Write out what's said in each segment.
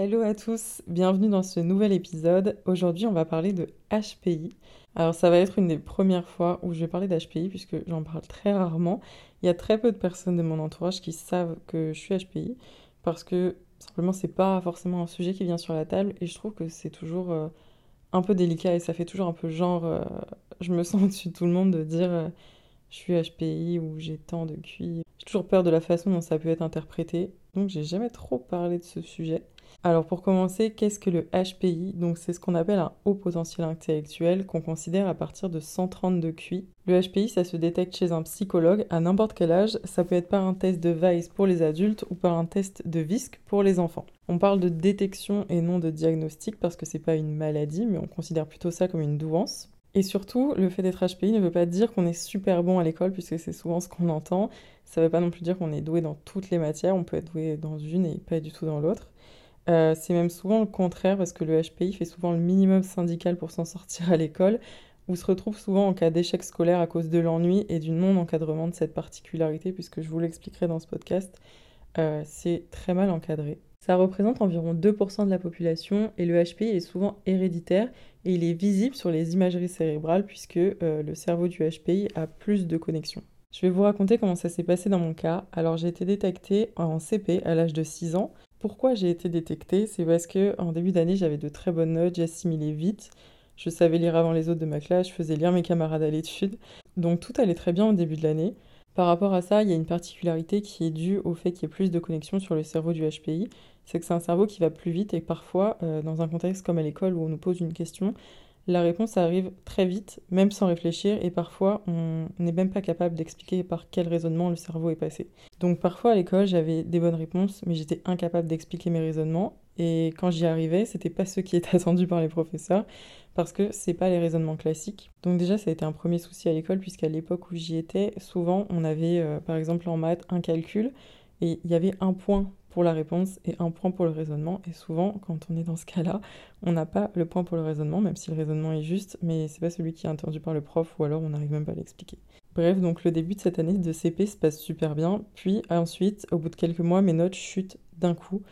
Hello à tous, bienvenue dans ce nouvel épisode. Aujourd'hui, on va parler de HPI. Alors, ça va être une des premières fois où je vais parler d'HPI puisque j'en parle très rarement. Il y a très peu de personnes de mon entourage qui savent que je suis HPI parce que simplement, c'est pas forcément un sujet qui vient sur la table et je trouve que c'est toujours euh, un peu délicat et ça fait toujours un peu genre, euh, je me sens au-dessus de tout le monde de dire euh, je suis HPI ou j'ai tant de QI. J'ai toujours peur de la façon dont ça peut être interprété, donc j'ai jamais trop parlé de ce sujet. Alors pour commencer, qu'est-ce que le HPI Donc c'est ce qu'on appelle un haut potentiel intellectuel qu'on considère à partir de 130 de QI. Le HPI, ça se détecte chez un psychologue à n'importe quel âge. Ça peut être par un test de Weiss pour les adultes ou par un test de VISC pour les enfants. On parle de détection et non de diagnostic parce que c'est pas une maladie, mais on considère plutôt ça comme une douance. Et surtout, le fait d'être HPI ne veut pas dire qu'on est super bon à l'école, puisque c'est souvent ce qu'on entend. Ça ne veut pas non plus dire qu'on est doué dans toutes les matières, on peut être doué dans une et pas du tout dans l'autre. Euh, c'est même souvent le contraire parce que le HPI fait souvent le minimum syndical pour s'en sortir à l'école, ou se retrouve souvent en cas d'échec scolaire à cause de l'ennui et du non-encadrement de cette particularité, puisque je vous l'expliquerai dans ce podcast, euh, c'est très mal encadré. Ça représente environ 2% de la population et le HPI est souvent héréditaire et il est visible sur les imageries cérébrales puisque euh, le cerveau du HPI a plus de connexions. Je vais vous raconter comment ça s'est passé dans mon cas. Alors j'ai été détectée en CP à l'âge de 6 ans pourquoi j'ai été détectée C'est parce que en début d'année, j'avais de très bonnes notes, j'assimilais vite, je savais lire avant les autres de ma classe, je faisais lire mes camarades à l'étude. Donc tout allait très bien au début de l'année. Par rapport à ça, il y a une particularité qui est due au fait qu'il y ait plus de connexions sur le cerveau du HPI. C'est que c'est un cerveau qui va plus vite et parfois, euh, dans un contexte comme à l'école où on nous pose une question, la réponse arrive très vite, même sans réfléchir, et parfois on n'est même pas capable d'expliquer par quel raisonnement le cerveau est passé. Donc parfois à l'école j'avais des bonnes réponses, mais j'étais incapable d'expliquer mes raisonnements, et quand j'y arrivais, c'était pas ce qui était attendu par les professeurs, parce que c'est pas les raisonnements classiques. Donc déjà ça a été un premier souci à l'école, puisqu'à l'époque où j'y étais, souvent on avait euh, par exemple en maths un calcul, et il y avait un point pour la réponse et un point pour le raisonnement. Et souvent, quand on est dans ce cas-là, on n'a pas le point pour le raisonnement, même si le raisonnement est juste, mais c'est pas celui qui est entendu par le prof ou alors on n'arrive même pas à l'expliquer. Bref, donc le début de cette année de CP se passe super bien, puis ensuite, au bout de quelques mois, mes notes chutent d'un coup.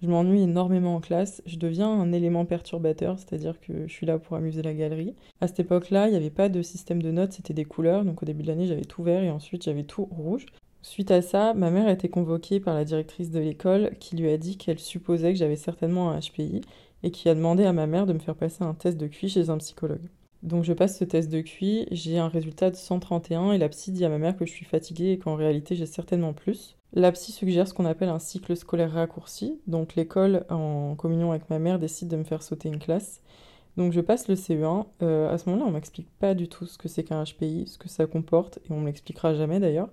Je m'ennuie énormément en classe, je deviens un élément perturbateur, c'est-à-dire que je suis là pour amuser la galerie. À cette époque-là, il n'y avait pas de système de notes, c'était des couleurs, donc au début de l'année j'avais tout vert et ensuite j'avais tout rouge. Suite à ça, ma mère a été convoquée par la directrice de l'école qui lui a dit qu'elle supposait que j'avais certainement un HPI et qui a demandé à ma mère de me faire passer un test de QI chez un psychologue. Donc je passe ce test de QI, j'ai un résultat de 131 et la psy dit à ma mère que je suis fatiguée et qu'en réalité j'ai certainement plus. La psy suggère ce qu'on appelle un cycle scolaire raccourci, donc l'école en communion avec ma mère décide de me faire sauter une classe. Donc je passe le CE1, euh, à ce moment-là on m'explique pas du tout ce que c'est qu'un HPI, ce que ça comporte et on me l'expliquera jamais d'ailleurs.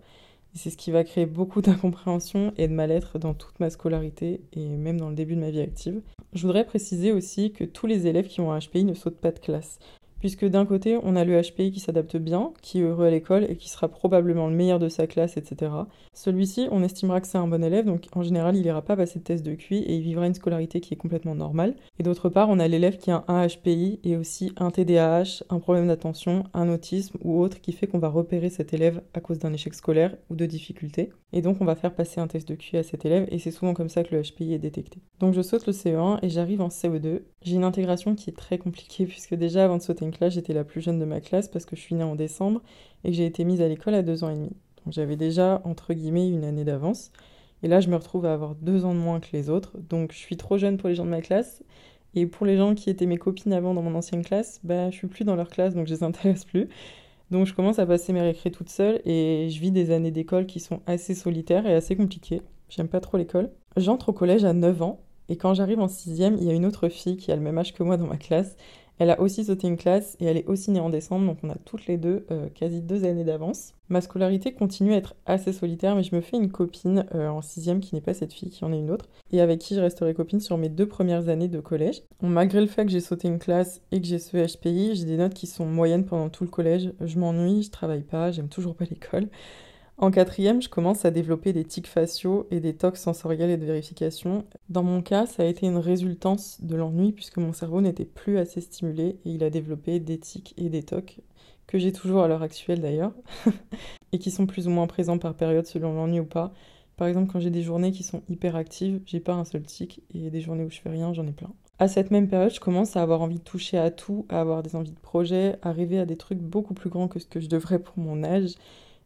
C'est ce qui va créer beaucoup d'incompréhension et de mal-être dans toute ma scolarité et même dans le début de ma vie active. Je voudrais préciser aussi que tous les élèves qui ont un HPI ne sautent pas de classe puisque d'un côté, on a le HPI qui s'adapte bien, qui est heureux à l'école et qui sera probablement le meilleur de sa classe, etc. Celui-ci, on estimera que c'est un bon élève, donc en général, il n'ira pas passer de test de QI et il vivra une scolarité qui est complètement normale. Et d'autre part, on a l'élève qui a un HPI et aussi un TDAH, un problème d'attention, un autisme ou autre qui fait qu'on va repérer cet élève à cause d'un échec scolaire ou de difficultés. Et donc, on va faire passer un test de QI à cet élève et c'est souvent comme ça que le HPI est détecté. Donc, je saute le CE1 et j'arrive en CE2. J'ai une intégration qui est très compliquée puisque déjà avant de sauter donc là, j'étais la plus jeune de ma classe parce que je suis née en décembre et que j'ai été mise à l'école à deux ans et demi. Donc j'avais déjà, entre guillemets, une année d'avance. Et là, je me retrouve à avoir deux ans de moins que les autres. Donc je suis trop jeune pour les gens de ma classe. Et pour les gens qui étaient mes copines avant dans mon ancienne classe, bah, je suis plus dans leur classe, donc je les intéresse plus. Donc je commence à passer mes récrés toute seule et je vis des années d'école qui sont assez solitaires et assez compliquées. J'aime pas trop l'école. J'entre au collège à 9 ans et quand j'arrive en sixième, il y a une autre fille qui a le même âge que moi dans ma classe elle a aussi sauté une classe et elle est aussi née en décembre, donc on a toutes les deux euh, quasi deux années d'avance. Ma scolarité continue à être assez solitaire, mais je me fais une copine euh, en sixième qui n'est pas cette fille, qui en est une autre, et avec qui je resterai copine sur mes deux premières années de collège. malgré le fait que j'ai sauté une classe et que j'ai ce HPI, j'ai des notes qui sont moyennes pendant tout le collège. Je m'ennuie, je travaille pas, j'aime toujours pas l'école. En quatrième, je commence à développer des tics faciaux et des tocs sensoriels et de vérification. Dans mon cas, ça a été une résultance de l'ennui puisque mon cerveau n'était plus assez stimulé et il a développé des tics et des tocs que j'ai toujours à l'heure actuelle d'ailleurs et qui sont plus ou moins présents par période selon l'ennui ou pas. Par exemple, quand j'ai des journées qui sont hyper actives, j'ai pas un seul tic, et des journées où je fais rien, j'en ai plein. À cette même période, je commence à avoir envie de toucher à tout, à avoir des envies de projet, à rêver à des trucs beaucoup plus grands que ce que je devrais pour mon âge.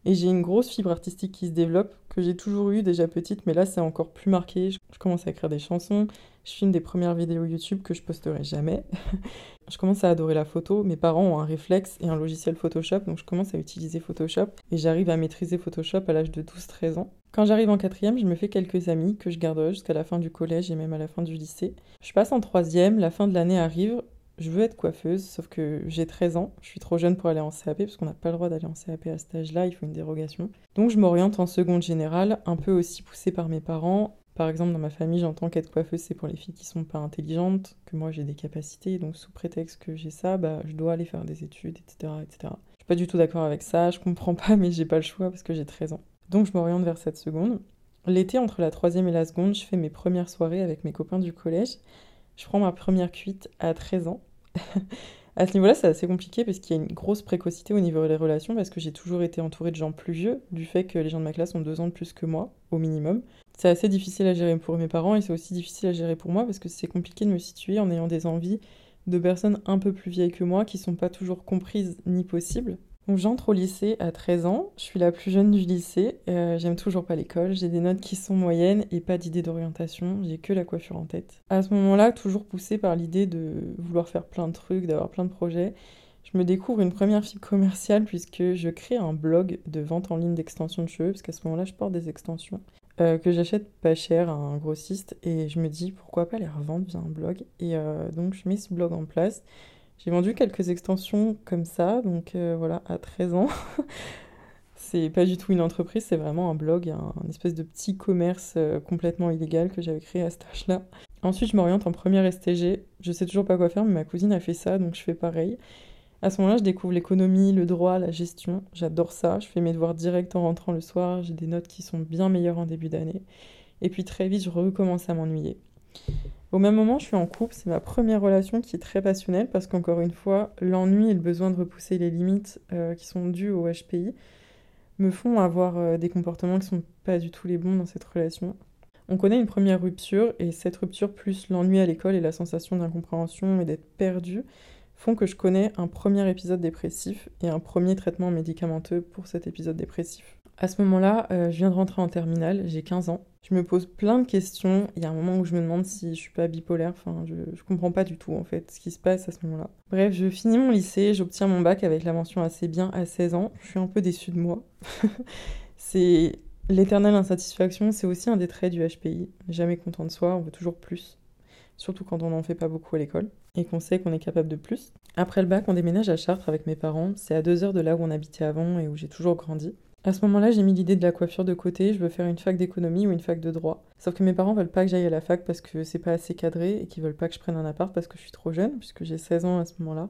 Et j'ai une grosse fibre artistique qui se développe, que j'ai toujours eu déjà petite, mais là c'est encore plus marqué. Je commence à écrire des chansons, je filme des premières vidéos YouTube que je posterai jamais. je commence à adorer la photo. Mes parents ont un réflexe et un logiciel Photoshop, donc je commence à utiliser Photoshop et j'arrive à maîtriser Photoshop à l'âge de 12-13 ans. Quand j'arrive en quatrième, je me fais quelques amis que je garderai jusqu'à la fin du collège et même à la fin du lycée. Je passe en troisième, la fin de l'année arrive, je veux être coiffeuse, sauf que j'ai 13 ans, je suis trop jeune pour aller en CAP, parce qu'on n'a pas le droit d'aller en CAP à cet âge-là, il faut une dérogation. Donc je m'oriente en seconde générale, un peu aussi poussée par mes parents, par exemple, dans ma famille, j'entends qu'être coiffeuse, c'est pour les filles qui sont pas intelligentes, que moi j'ai des capacités, donc sous prétexte que j'ai ça, bah, je dois aller faire des études, etc., etc. Je suis pas du tout d'accord avec ça, je comprends pas, mais j'ai pas le choix parce que j'ai 13 ans. Donc je m'oriente vers cette seconde. L'été, entre la troisième et la seconde, je fais mes premières soirées avec mes copains du collège. Je prends ma première cuite à 13 ans. à ce niveau-là, c'est assez compliqué parce qu'il y a une grosse précocité au niveau des relations parce que j'ai toujours été entourée de gens plus vieux, du fait que les gens de ma classe ont deux ans de plus que moi, au minimum c'est assez difficile à gérer pour mes parents et c'est aussi difficile à gérer pour moi parce que c'est compliqué de me situer en ayant des envies de personnes un peu plus vieilles que moi qui sont pas toujours comprises ni possibles. J'entre au lycée à 13 ans, je suis la plus jeune du lycée, euh, j'aime toujours pas l'école, j'ai des notes qui sont moyennes et pas d'idée d'orientation, j'ai que la coiffure en tête. À ce moment-là, toujours poussée par l'idée de vouloir faire plein de trucs, d'avoir plein de projets, je me découvre une première fibre commerciale puisque je crée un blog de vente en ligne d'extensions de cheveux, parce qu'à ce moment-là, je porte des extensions. Euh, que j'achète pas cher à un grossiste et je me dis pourquoi pas les revendre via un blog. Et euh, donc je mets ce blog en place. J'ai vendu quelques extensions comme ça, donc euh, voilà, à 13 ans. c'est pas du tout une entreprise, c'est vraiment un blog, un, espèce de petit commerce complètement illégal que j'avais créé à cet âge-là. Ensuite, je m'oriente en première STG. Je sais toujours pas quoi faire, mais ma cousine a fait ça, donc je fais pareil. À ce moment-là, je découvre l'économie, le droit, la gestion. J'adore ça. Je fais mes devoirs direct en rentrant le soir. J'ai des notes qui sont bien meilleures en début d'année. Et puis très vite, je recommence à m'ennuyer. Au même moment, je suis en couple. C'est ma première relation qui est très passionnelle parce qu'encore une fois, l'ennui et le besoin de repousser les limites euh, qui sont dues au HPI me font avoir euh, des comportements qui sont pas du tout les bons dans cette relation. On connaît une première rupture et cette rupture plus l'ennui à l'école et la sensation d'incompréhension et d'être perdu font que je connais un premier épisode dépressif et un premier traitement médicamenteux pour cet épisode dépressif. À ce moment-là, euh, je viens de rentrer en terminale, j'ai 15 ans. Je me pose plein de questions. Il y a un moment où je me demande si je suis pas bipolaire. Enfin, je, je comprends pas du tout en fait ce qui se passe à ce moment-là. Bref, je finis mon lycée, j'obtiens mon bac avec la mention assez bien à 16 ans. Je suis un peu déçue de moi. c'est l'éternelle insatisfaction, c'est aussi un des traits du HPI. Jamais content de soi, on veut toujours plus surtout quand on n'en fait pas beaucoup à l'école et qu'on sait qu'on est capable de plus. Après le bac, on déménage à Chartres avec mes parents. C'est à deux heures de là où on habitait avant et où j'ai toujours grandi. À ce moment-là, j'ai mis l'idée de la coiffure de côté. Je veux faire une fac d'économie ou une fac de droit. Sauf que mes parents veulent pas que j'aille à la fac parce que c'est pas assez cadré et qu'ils veulent pas que je prenne un appart parce que je suis trop jeune, puisque j'ai 16 ans à ce moment-là.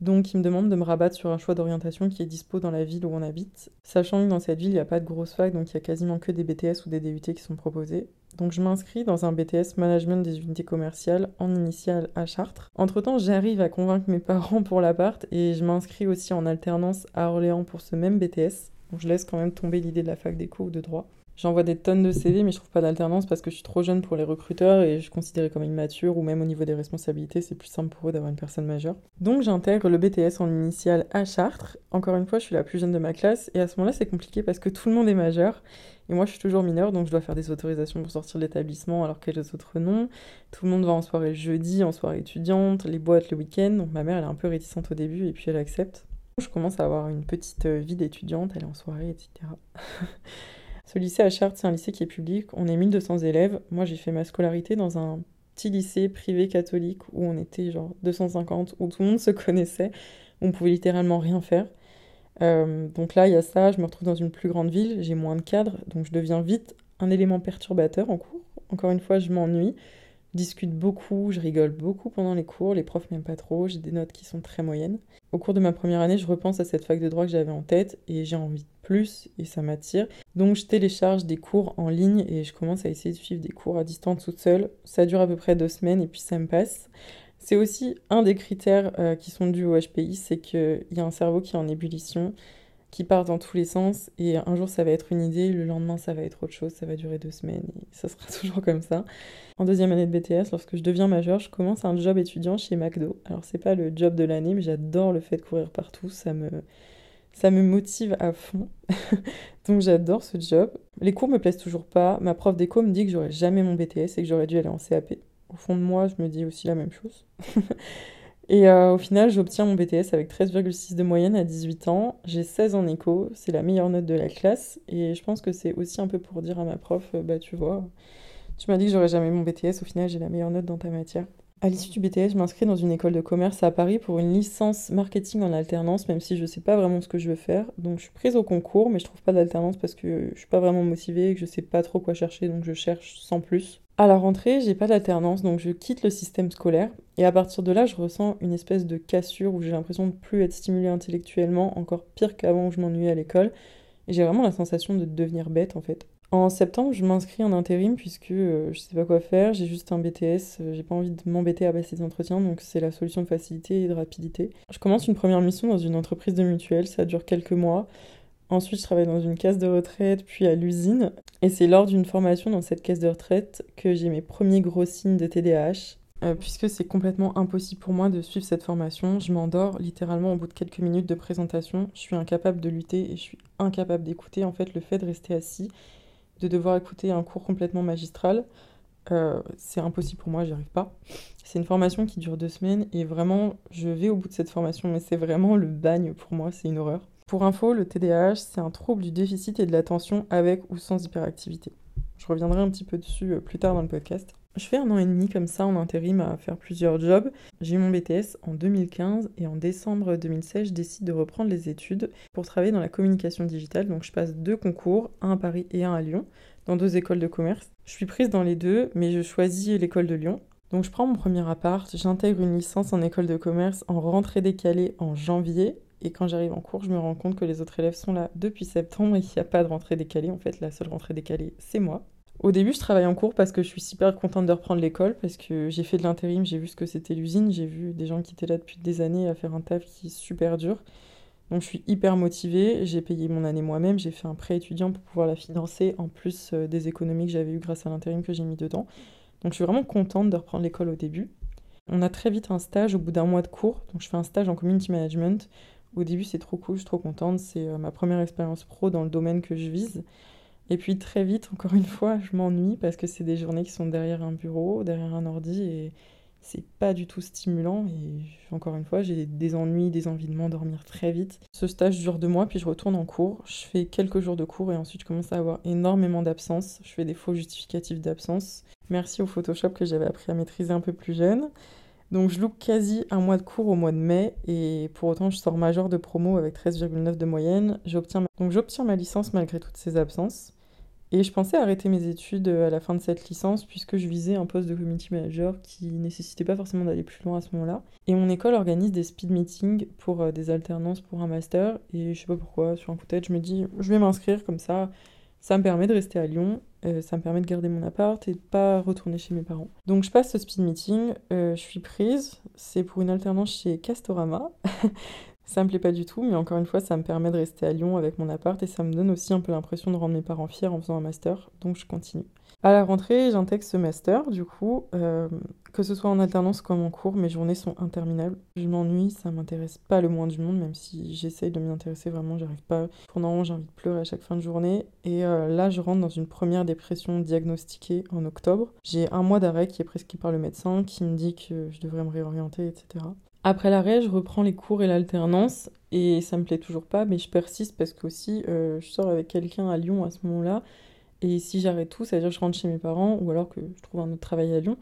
Donc ils me demandent de me rabattre sur un choix d'orientation qui est dispo dans la ville où on habite, sachant que dans cette ville il n'y a pas de grosse fac, donc il y a quasiment que des BTS ou des DUT qui sont proposés. Donc je m'inscris dans un BTS Management des unités commerciales en initiale à Chartres. Entre-temps, j'arrive à convaincre mes parents pour l'appart et je m'inscris aussi en alternance à Orléans pour ce même BTS. Je laisse quand même tomber l'idée de la fac d'éco ou de droit. J'envoie des tonnes de CV, mais je trouve pas d'alternance parce que je suis trop jeune pour les recruteurs et je suis comme immature ou même au niveau des responsabilités, c'est plus simple pour eux d'avoir une personne majeure. Donc j'intègre le BTS en initiale à Chartres. Encore une fois, je suis la plus jeune de ma classe et à ce moment-là, c'est compliqué parce que tout le monde est majeur et moi je suis toujours mineure donc je dois faire des autorisations pour sortir de l'établissement alors que les autres non. Tout le monde va en soirée jeudi, en soirée étudiante, les boîtes le week-end. Donc ma mère elle est un peu réticente au début et puis elle accepte. Je commence à avoir une petite vie d'étudiante, est en soirée, etc. Ce lycée à Chartres, c'est un lycée qui est public. On est 1200 élèves. Moi, j'ai fait ma scolarité dans un petit lycée privé catholique où on était genre 250, où tout le monde se connaissait. Où on pouvait littéralement rien faire. Euh, donc là, il y a ça. Je me retrouve dans une plus grande ville. J'ai moins de cadres. Donc je deviens vite un élément perturbateur en cours. Encore une fois, je m'ennuie. Discute beaucoup, je rigole beaucoup pendant les cours, les profs m'aiment pas trop, j'ai des notes qui sont très moyennes. Au cours de ma première année, je repense à cette fac de droit que j'avais en tête et j'ai envie de plus et ça m'attire. Donc je télécharge des cours en ligne et je commence à essayer de suivre des cours à distance toute seule. Ça dure à peu près deux semaines et puis ça me passe. C'est aussi un des critères euh, qui sont dus au HPI, c'est qu'il y a un cerveau qui est en ébullition. Qui partent dans tous les sens. Et un jour, ça va être une idée, le lendemain, ça va être autre chose, ça va durer deux semaines, et ça sera toujours comme ça. En deuxième année de BTS, lorsque je deviens majeure, je commence un job étudiant chez McDo. Alors, c'est pas le job de l'année, mais j'adore le fait de courir partout, ça me, ça me motive à fond. Donc, j'adore ce job. Les cours me plaisent toujours pas. Ma prof d'éco me dit que j'aurais jamais mon BTS et que j'aurais dû aller en CAP. Au fond de moi, je me dis aussi la même chose. Et euh, au final, j'obtiens mon BTS avec 13,6 de moyenne à 18 ans. J'ai 16 en éco, c'est la meilleure note de la classe. Et je pense que c'est aussi un peu pour dire à ma prof, euh, bah tu vois, tu m'as dit que j'aurais jamais mon BTS, au final j'ai la meilleure note dans ta matière. À l'issue du BTS, je m'inscris dans une école de commerce à Paris pour une licence marketing en alternance, même si je sais pas vraiment ce que je veux faire. Donc je suis prise au concours, mais je trouve pas d'alternance parce que je suis pas vraiment motivée et que je sais pas trop quoi chercher, donc je cherche sans plus. À la rentrée, j'ai pas d'alternance, donc je quitte le système scolaire. Et à partir de là, je ressens une espèce de cassure où j'ai l'impression de plus être stimulée intellectuellement, encore pire qu'avant où je m'ennuyais à l'école. Et j'ai vraiment la sensation de devenir bête en fait. En septembre, je m'inscris en intérim puisque euh, je sais pas quoi faire, j'ai juste un BTS, euh, j'ai pas envie de m'embêter à passer des entretiens, donc c'est la solution de facilité et de rapidité. Je commence une première mission dans une entreprise de mutuelle, ça dure quelques mois. Ensuite, je travaille dans une caisse de retraite, puis à l'usine. Et c'est lors d'une formation dans cette caisse de retraite que j'ai mes premiers gros signes de TDAH. Euh, puisque c'est complètement impossible pour moi de suivre cette formation. Je m'endors littéralement au bout de quelques minutes de présentation. Je suis incapable de lutter et je suis incapable d'écouter. En fait, le fait de rester assis, de devoir écouter un cours complètement magistral, euh, c'est impossible pour moi, j'y arrive pas. C'est une formation qui dure deux semaines et vraiment, je vais au bout de cette formation, mais c'est vraiment le bagne pour moi, c'est une horreur. Pour info, le TDAH, c'est un trouble du déficit et de l'attention avec ou sans hyperactivité. Je reviendrai un petit peu dessus euh, plus tard dans le podcast. Je fais un an et demi comme ça en intérim à faire plusieurs jobs. J'ai mon BTS en 2015 et en décembre 2016, je décide de reprendre les études pour travailler dans la communication digitale. Donc je passe deux concours, un à Paris et un à Lyon, dans deux écoles de commerce. Je suis prise dans les deux, mais je choisis l'école de Lyon. Donc je prends mon premier appart, j'intègre une licence en école de commerce en rentrée décalée en janvier et quand j'arrive en cours, je me rends compte que les autres élèves sont là depuis septembre et qu'il n'y a pas de rentrée décalée. En fait, la seule rentrée décalée, c'est moi. Au début, je travaille en cours parce que je suis super contente de reprendre l'école, parce que j'ai fait de l'intérim, j'ai vu ce que c'était l'usine, j'ai vu des gens qui étaient là depuis des années à faire un taf qui est super dur. Donc je suis hyper motivée, j'ai payé mon année moi-même, j'ai fait un prêt étudiant pour pouvoir la financer, en plus euh, des économies que j'avais eues grâce à l'intérim que j'ai mis dedans. Donc je suis vraiment contente de reprendre l'école au début. On a très vite un stage au bout d'un mois de cours, donc je fais un stage en community management au début, c'est trop cool, je suis trop contente. C'est euh, ma première expérience pro dans le domaine que je vise. Et puis très vite, encore une fois, je m'ennuie parce que c'est des journées qui sont derrière un bureau, derrière un ordi et c'est pas du tout stimulant. Et encore une fois, j'ai des ennuis, des envies de m'endormir très vite. Ce stage dure deux mois, puis je retourne en cours. Je fais quelques jours de cours et ensuite je commence à avoir énormément d'absence. Je fais des faux justificatifs d'absence. Merci au Photoshop que j'avais appris à maîtriser un peu plus jeune. Donc je loupe quasi un mois de cours au mois de mai et pour autant je sors major de promo avec 13,9 de moyenne. Donc j'obtiens ma licence malgré toutes ces absences. Et je pensais arrêter mes études à la fin de cette licence puisque je visais un poste de community manager qui nécessitait pas forcément d'aller plus loin à ce moment-là. Et mon école organise des speed meetings pour euh, des alternances pour un master et je sais pas pourquoi, sur un coup de tête, je me dis je vais m'inscrire comme ça, ça me permet de rester à Lyon euh, ça me permet de garder mon appart et de pas retourner chez mes parents. Donc je passe ce speed meeting, euh, je suis prise, c'est pour une alternance chez Castorama. ça me plaît pas du tout, mais encore une fois, ça me permet de rester à Lyon avec mon appart et ça me donne aussi un peu l'impression de rendre mes parents fiers en faisant un master, donc je continue. À la rentrée, j'intègre ce master, du coup, euh, que ce soit en alternance comme en cours, mes journées sont interminables. Je m'ennuie, ça m'intéresse pas le moins du monde, même si j'essaye de m'y intéresser vraiment, j'arrive pas. Pendant j'ai envie de pleurer à chaque fin de journée. Et euh, là, je rentre dans une première dépression diagnostiquée en octobre. J'ai un mois d'arrêt qui est prescrit par le médecin, qui me dit que je devrais me réorienter, etc. Après l'arrêt, je reprends les cours et l'alternance et ça me plaît toujours pas, mais je persiste parce que aussi euh, je sors avec quelqu'un à Lyon à ce moment-là et si j'arrête tout, ça veut dire que je rentre chez mes parents ou alors que je trouve un autre travail à Lyon.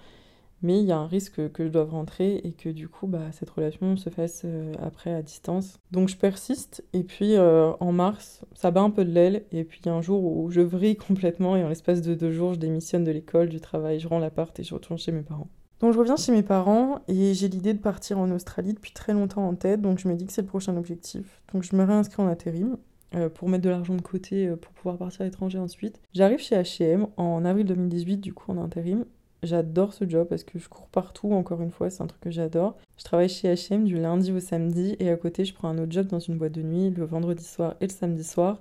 Mais il y a un risque que je doive rentrer et que du coup, bah, cette relation se fasse euh, après à distance. Donc je persiste. Et puis euh, en mars, ça bat un peu de l'aile. Et puis il y a un jour où je vrille complètement et en l'espace de deux jours, je démissionne de l'école, du travail, je rends l'appart et je retourne chez mes parents. Donc je reviens chez mes parents et j'ai l'idée de partir en Australie depuis très longtemps en tête. Donc je me dis que c'est le prochain objectif. Donc je me réinscris en intérim. Euh, pour mettre de l'argent de côté euh, pour pouvoir partir à l'étranger ensuite. J'arrive chez H&M en avril 2018, du coup en intérim. J'adore ce job parce que je cours partout, encore une fois, c'est un truc que j'adore. Je travaille chez HM du lundi au samedi et à côté, je prends un autre job dans une boîte de nuit le vendredi soir et le samedi soir.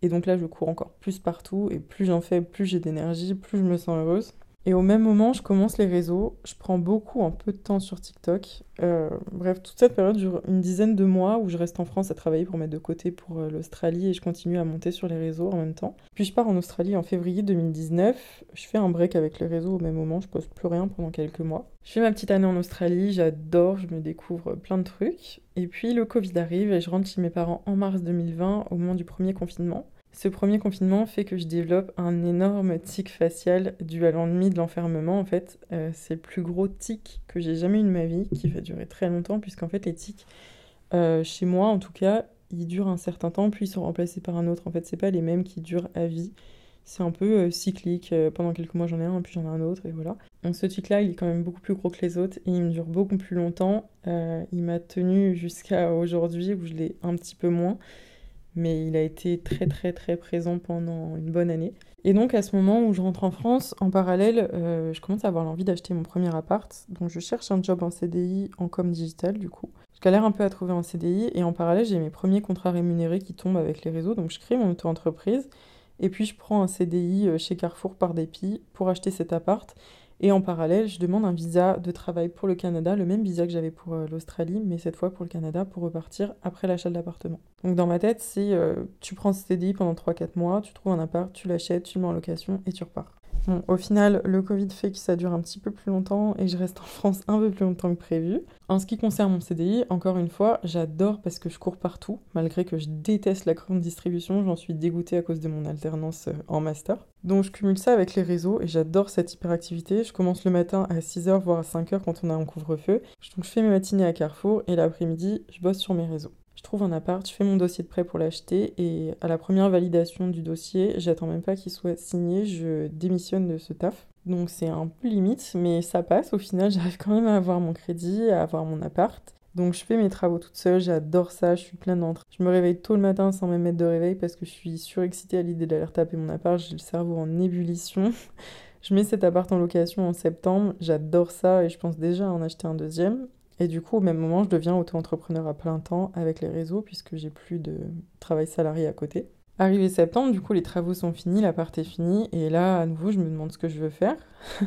Et donc là, je cours encore plus partout et plus j'en fais, plus j'ai d'énergie, plus je me sens heureuse. Et au même moment, je commence les réseaux. Je prends beaucoup, un peu de temps sur TikTok. Euh, bref, toute cette période dure une dizaine de mois où je reste en France à travailler pour mettre de côté pour euh, l'Australie et je continue à monter sur les réseaux en même temps. Puis je pars en Australie en février 2019. Je fais un break avec les réseaux au même moment. Je poste plus rien pendant quelques mois. Je fais ma petite année en Australie. J'adore. Je me découvre plein de trucs. Et puis le Covid arrive et je rentre chez mes parents en mars 2020 au moment du premier confinement. Ce premier confinement fait que je développe un énorme tic facial dû à l'ennui de l'enfermement. En fait, euh, c'est le plus gros tic que j'ai jamais eu de ma vie, qui va durer très longtemps, puisqu'en fait, les tics, euh, chez moi en tout cas, ils durent un certain temps, puis ils sont remplacés par un autre. En fait, c'est pas les mêmes qui durent à vie. C'est un peu euh, cyclique. pendant quelques mois, j'en ai un, puis j'en ai un autre, et voilà. Donc, ce tic-là, il est quand même beaucoup plus gros que les autres, et il me dure beaucoup plus longtemps. il m'a tenu jusqu'à aujourd'hui, où je l'ai un petit peu moins mais il a été très très très présent pendant une bonne année. Et donc à ce moment où je rentre en France, en parallèle, euh, je commence à avoir l'envie d'acheter mon premier appart. Donc je cherche un job en CDI en com digital du coup. Je galère un peu à trouver un CDI et en parallèle j'ai mes premiers contrats rémunérés qui tombent avec les réseaux. Donc je crée mon auto-entreprise et puis je prends un CDI euh, chez Carrefour par dépit pour acheter cet appart. Et en parallèle, je demande un visa de travail pour le Canada, le même visa que j'avais pour euh, l'Australie, mais cette fois pour le Canada, pour repartir après l'achat de l'appartement. Donc dans ma tête, c'est euh, tu prends ce CDI pendant 3-4 mois, tu trouves un appart, tu l'achètes, tu le mets en location et tu repars. Au final, le Covid fait que ça dure un petit peu plus longtemps et je reste en France un peu plus longtemps que prévu. En ce qui concerne mon CDI, encore une fois, j'adore parce que je cours partout, malgré que je déteste la grande distribution, j'en suis dégoûtée à cause de mon alternance euh, en master. Donc je cumule ça avec les réseaux et j'adore cette hyperactivité. Je commence le matin à 6h voire à 5h quand on a un couvre-feu. Donc je fais mes matinées à Carrefour et l'après-midi, je bosse sur mes réseaux. Je trouve un appart, je fais mon dossier de prêt pour l'acheter et à la première validation du dossier, j'attends même pas qu'il soit signé, je démissionne de ce taf. Donc c'est un peu limite, mais ça passe. Au final, j'arrive quand même à avoir mon crédit, à avoir mon appart. Donc je fais mes travaux toute seule, j'adore ça, je suis pleine d'entre. Je me réveille tôt le matin sans même mettre de réveil parce que je suis surexcitée à l'idée d'aller taper mon appart, j'ai le cerveau en ébullition. je mets cet appart en location en septembre, j'adore ça et je pense déjà à en acheter un deuxième. Et du coup, au même moment, je deviens auto-entrepreneur à plein temps avec les réseaux puisque j'ai plus de travail salarié à côté. Arrivé septembre, du coup, les travaux sont finis, l'appart est fini, et là, à nouveau, je me demande ce que je veux faire.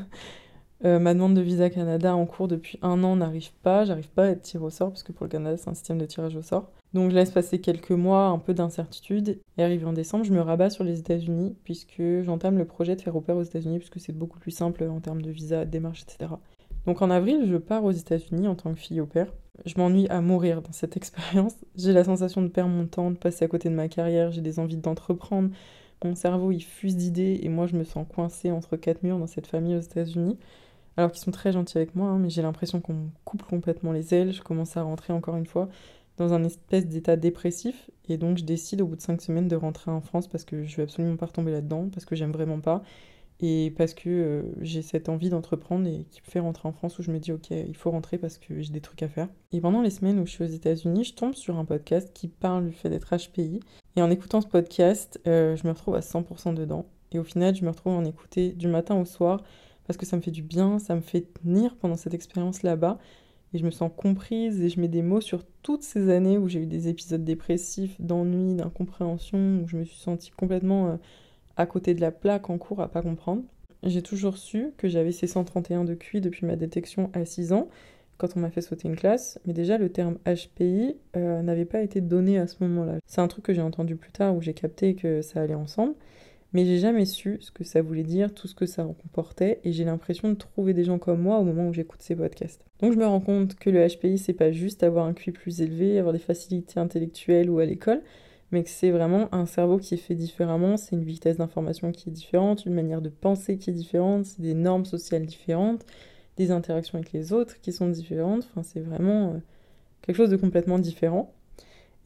Euh, ma demande de visa Canada en cours depuis un an n'arrive pas, j'arrive pas à être tiré au sort, parce que pour le Canada, c'est un système de tirage au sort. Donc je laisse passer quelques mois, un peu d'incertitude, et arrivé en décembre, je me rabats sur les États-Unis, puisque j'entame le projet de faire au pair aux États-Unis, puisque c'est beaucoup plus simple en termes de visa, de démarche, etc. Donc en avril, je pars aux États-Unis en tant que fille au père. Je m'ennuie à mourir dans cette expérience. J'ai la sensation de perdre mon temps, de passer à côté de ma carrière, j'ai des envies d'entreprendre. Mon cerveau, il fuse d'idées et moi, je me sens coincée entre quatre murs dans cette famille aux États-Unis. Alors qu'ils sont très gentils avec moi, hein, mais j'ai l'impression qu'on me coupe complètement les ailes. Je commence à rentrer encore une fois dans un espèce d'état dépressif et donc je décide au bout de cinq semaines de rentrer en France parce que je vais absolument pas retomber là-dedans, parce que j'aime vraiment pas et parce que euh, j'ai cette envie d'entreprendre et qui me fait rentrer en France où je me dis ok il faut rentrer parce que j'ai des trucs à faire. Et pendant les semaines où je suis aux États-Unis, je tombe sur un podcast qui parle du fait d'être HPI et en écoutant ce podcast, euh, je me retrouve à 100% dedans. Et au final je me retrouve à en écouter du matin au soir parce que ça me fait du bien, ça me fait tenir pendant cette expérience là-bas. Et je me sens comprise et je mets des mots sur toutes ces années où j'ai eu des épisodes dépressifs, d'ennui, d'incompréhension, où je me suis sentie complètement euh, à côté de la plaque en cours à pas comprendre. J'ai toujours su que j'avais ces 131 de QI depuis ma détection à 6 ans, quand on m'a fait sauter une classe, mais déjà le terme HPI euh, n'avait pas été donné à ce moment-là. C'est un truc que j'ai entendu plus tard où j'ai capté que ça allait ensemble, mais j'ai jamais su ce que ça voulait dire, tout ce que ça comportait, et j'ai l'impression de trouver des gens comme moi au moment où j'écoute ces podcasts. Donc je me rends compte que le HPI, c'est pas juste avoir un QI plus élevé, avoir des facilités intellectuelles ou à l'école, mais que c'est vraiment un cerveau qui est fait différemment, c'est une vitesse d'information qui est différente, une manière de penser qui est différente, c'est des normes sociales différentes, des interactions avec les autres qui sont différentes, enfin c'est vraiment euh, quelque chose de complètement différent.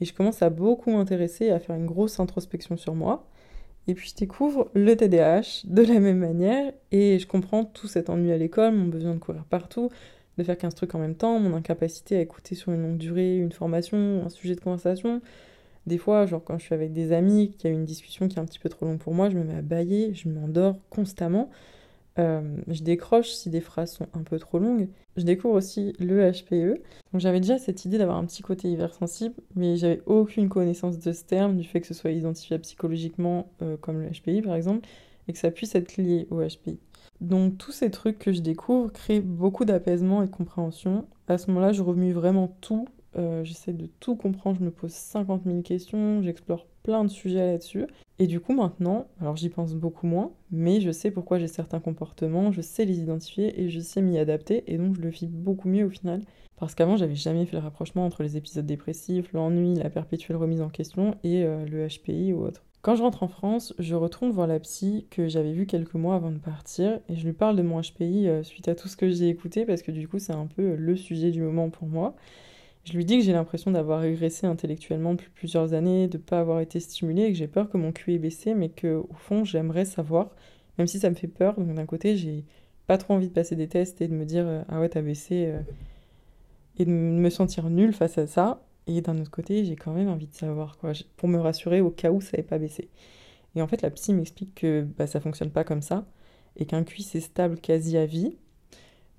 Et je commence à beaucoup m'intéresser, à faire une grosse introspection sur moi. Et puis je découvre le TDAH de la même manière et je comprends tout cet ennui à l'école, mon besoin de courir partout, de faire 15 trucs en même temps, mon incapacité à écouter sur une longue durée une formation, un sujet de conversation, des fois, genre quand je suis avec des amis, qu'il y a une discussion qui est un petit peu trop longue pour moi, je me mets à bailler, je m'endors constamment. Euh, je décroche si des phrases sont un peu trop longues. Je découvre aussi le HPE. J'avais déjà cette idée d'avoir un petit côté hypersensible, mais j'avais aucune connaissance de ce terme, du fait que ce soit identifiable psychologiquement, euh, comme le HPI par exemple, et que ça puisse être lié au HPI. Donc tous ces trucs que je découvre créent beaucoup d'apaisement et de compréhension. À ce moment-là, je remue vraiment tout. Euh, j'essaie de tout comprendre, je me pose 50 000 questions, j'explore plein de sujets là-dessus. Et du coup maintenant, alors j'y pense beaucoup moins, mais je sais pourquoi j'ai certains comportements, je sais les identifier et je sais m'y adapter, et donc je le vis beaucoup mieux au final. Parce qu'avant, j'avais jamais fait le rapprochement entre les épisodes dépressifs, l'ennui, la perpétuelle remise en question et euh, le HPI ou autre. Quand je rentre en France, je retourne voir la psy que j'avais vue quelques mois avant de partir et je lui parle de mon HPI euh, suite à tout ce que j'ai écouté parce que du coup c'est un peu le sujet du moment pour moi. Je lui dis que j'ai l'impression d'avoir régressé intellectuellement depuis plusieurs années, de ne pas avoir été stimulée et que j'ai peur que mon QI ait baissé mais que au fond j'aimerais savoir, même si ça me fait peur. Donc d'un côté j'ai pas trop envie de passer des tests et de me dire euh, ah ouais t'as baissé et de me sentir nulle face à ça. Et d'un autre côté, j'ai quand même envie de savoir, quoi, pour me rassurer au cas où ça n'avait pas baissé. Et en fait, la psy m'explique que bah, ça fonctionne pas comme ça, et qu'un QI c'est stable quasi à vie.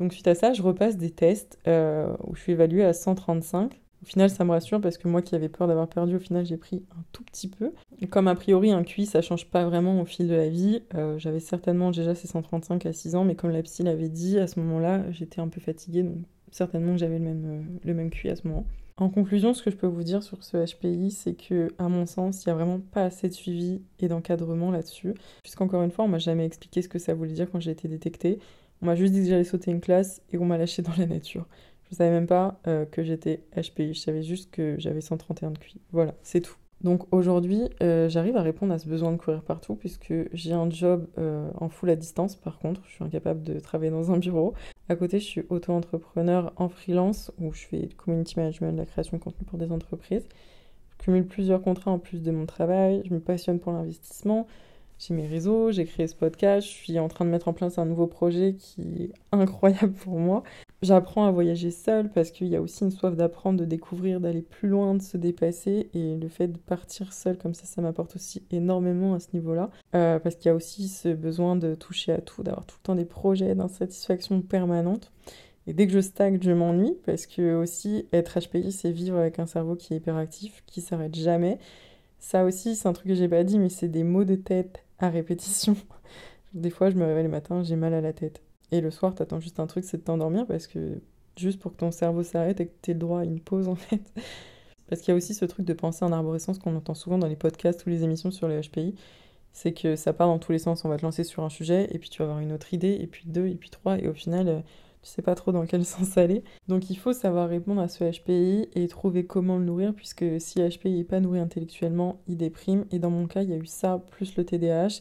Donc suite à ça, je repasse des tests euh, où je suis évaluée à 135. Au final, ça me rassure parce que moi qui avais peur d'avoir perdu, au final, j'ai pris un tout petit peu. Comme a priori, un QI, ça change pas vraiment au fil de la vie, euh, j'avais certainement déjà ces 135 à 6 ans, mais comme la psy l'avait dit, à ce moment-là, j'étais un peu fatiguée, donc certainement que j'avais le même, euh, le même QI à ce moment. En conclusion, ce que je peux vous dire sur ce HPI, c'est que, à mon sens, il n'y a vraiment pas assez de suivi et d'encadrement là-dessus. Puisqu'encore une fois, on m'a jamais expliqué ce que ça voulait dire quand j'ai été détectée. On m'a juste dit que j'allais sauter une classe et on m'a lâché dans la nature. Je ne savais même pas euh, que j'étais HPI, je savais juste que j'avais 131 de QI. Voilà, c'est tout. Donc aujourd'hui, euh, j'arrive à répondre à ce besoin de courir partout puisque j'ai un job euh, en full à distance. Par contre, je suis incapable de travailler dans un bureau. À côté, je suis auto-entrepreneur en freelance où je fais community management, la création de contenu pour des entreprises. Je cumule plusieurs contrats en plus de mon travail. Je me passionne pour l'investissement. J'ai mes réseaux, j'ai créé ce podcast, je suis en train de mettre en place un nouveau projet qui est incroyable pour moi. J'apprends à voyager seule parce qu'il y a aussi une soif d'apprendre, de découvrir, d'aller plus loin, de se dépasser. Et le fait de partir seule comme ça, ça m'apporte aussi énormément à ce niveau-là. Euh, parce qu'il y a aussi ce besoin de toucher à tout, d'avoir tout le temps des projets, d'insatisfaction permanente. Et dès que je stagne, je m'ennuie parce que aussi être HPI, c'est vivre avec un cerveau qui est hyperactif, qui s'arrête jamais. Ça aussi, c'est un truc que j'ai pas dit, mais c'est des maux de tête à répétition. Des fois, je me réveille le matin, j'ai mal à la tête. Et le soir, t'attends juste un truc, c'est de t'endormir parce que juste pour que ton cerveau s'arrête et que t'aies le droit à une pause en fait. Parce qu'il y a aussi ce truc de penser en arborescence qu'on entend souvent dans les podcasts ou les émissions sur les HPI. C'est que ça part dans tous les sens. On va te lancer sur un sujet et puis tu vas avoir une autre idée et puis deux et puis trois et au final euh, tu sais pas trop dans quel sens aller. Donc il faut savoir répondre à ce HPI et trouver comment le nourrir puisque si HPI n'est pas nourri intellectuellement, il déprime. Et dans mon cas, il y a eu ça plus le TDAH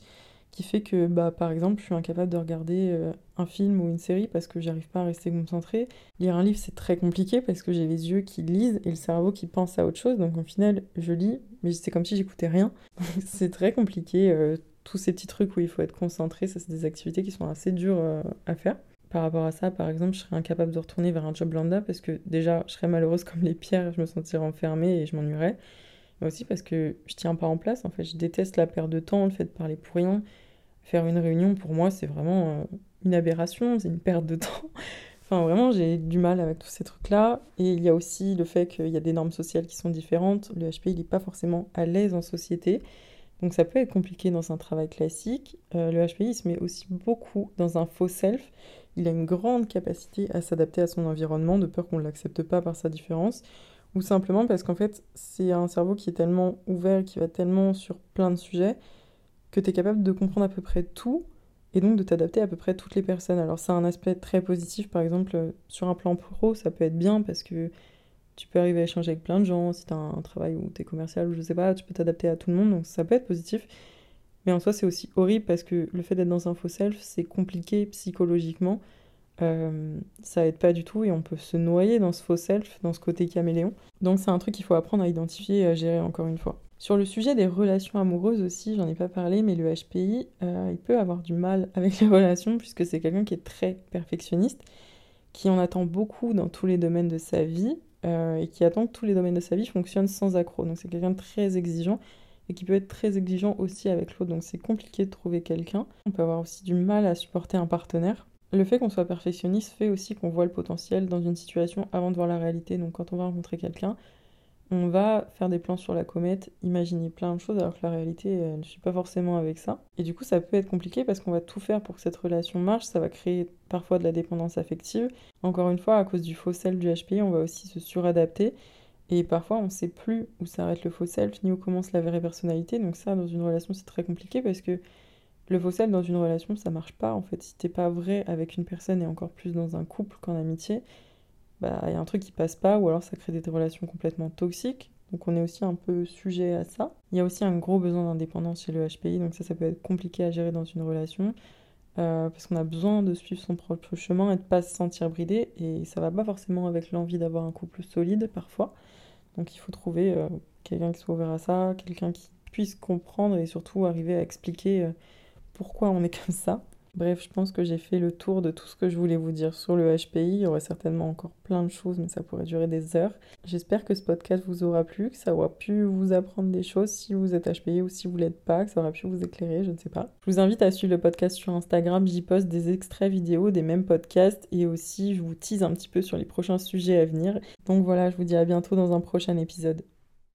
qui fait que, bah, par exemple, je suis incapable de regarder euh, un film ou une série parce que j'arrive pas à rester concentrée. Lire un livre, c'est très compliqué parce que j'ai les yeux qui lisent et le cerveau qui pense à autre chose. Donc, au final, je lis, mais c'est comme si j'écoutais rien. c'est très compliqué. Euh, tous ces petits trucs où il faut être concentré, ça, c'est des activités qui sont assez dures euh, à faire. Par rapport à ça, par exemple, je serais incapable de retourner vers un job lambda parce que déjà, je serais malheureuse comme les pierres, je me sentirais enfermée et je m'ennuierais mais aussi parce que je tiens pas en place. En fait, je déteste la perte de temps, le fait de parler pour rien. Faire une réunion, pour moi, c'est vraiment euh, une aberration, c'est une perte de temps. enfin, vraiment, j'ai du mal avec tous ces trucs-là. Et il y a aussi le fait qu'il y a des normes sociales qui sont différentes. Le HP, il n'est pas forcément à l'aise en société. Donc ça peut être compliqué dans un travail classique. Euh, le HPI se met aussi beaucoup dans un faux self. Il a une grande capacité à s'adapter à son environnement, de peur qu'on ne l'accepte pas par sa différence ou simplement parce qu'en fait, c'est un cerveau qui est tellement ouvert, qui va tellement sur plein de sujets, que tu es capable de comprendre à peu près tout, et donc de t'adapter à peu près toutes les personnes. Alors a un aspect très positif, par exemple, sur un plan pro, ça peut être bien parce que tu peux arriver à échanger avec plein de gens, si tu as un travail où tu es commercial ou je sais pas, tu peux t'adapter à tout le monde, donc ça peut être positif. Mais en soi, c'est aussi horrible parce que le fait d'être dans un faux self, c'est compliqué psychologiquement euh, ça aide pas du tout et on peut se noyer dans ce faux self, dans ce côté caméléon. Donc c'est un truc qu'il faut apprendre à identifier et à gérer encore une fois. Sur le sujet des relations amoureuses aussi, j'en ai pas parlé, mais le HPI, euh, il peut avoir du mal avec les relations puisque c'est quelqu'un qui est très perfectionniste, qui en attend beaucoup dans tous les domaines de sa vie euh, et qui attend que tous les domaines de sa vie fonctionnent sans accroc. Donc c'est quelqu'un de très exigeant et qui peut être très exigeant aussi avec l'autre. Donc c'est compliqué de trouver quelqu'un. On peut avoir aussi du mal à supporter un partenaire. Le fait qu'on soit perfectionniste fait aussi qu'on voit le potentiel dans une situation avant de voir la réalité. Donc quand on va rencontrer quelqu'un, on va faire des plans sur la comète, imaginer plein de choses alors que la réalité ne suit pas forcément avec ça. Et du coup ça peut être compliqué parce qu'on va tout faire pour que cette relation marche, ça va créer parfois de la dépendance affective. Encore une fois, à cause du faux sel du HPI, on va aussi se suradapter. Et parfois on ne sait plus où s'arrête le faux self ni où commence la vraie personnalité. Donc ça dans une relation c'est très compliqué parce que le faux self dans une relation ça marche pas en fait. Si t'es pas vrai avec une personne et encore plus dans un couple qu'en amitié, bah, il y a un truc qui passe pas, ou alors ça crée des relations complètement toxiques. Donc on est aussi un peu sujet à ça. Il y a aussi un gros besoin d'indépendance chez le HPI, donc ça, ça peut être compliqué à gérer dans une relation. Euh, parce qu'on a besoin de suivre son propre chemin et de pas se sentir bridé. Et ça va pas forcément avec l'envie d'avoir un couple solide parfois. Donc il faut trouver euh, quelqu'un qui soit ouvert à ça, quelqu'un qui puisse comprendre et surtout arriver à expliquer euh, pourquoi on est comme ça. Bref, je pense que j'ai fait le tour de tout ce que je voulais vous dire sur le HPI. Il y aurait certainement encore plein de choses, mais ça pourrait durer des heures. J'espère que ce podcast vous aura plu, que ça aura pu vous apprendre des choses si vous êtes HPI ou si vous l'êtes pas, que ça aura pu vous éclairer, je ne sais pas. Je vous invite à suivre le podcast sur Instagram. J'y poste des extraits vidéo des mêmes podcasts et aussi je vous tease un petit peu sur les prochains sujets à venir. Donc voilà, je vous dis à bientôt dans un prochain épisode.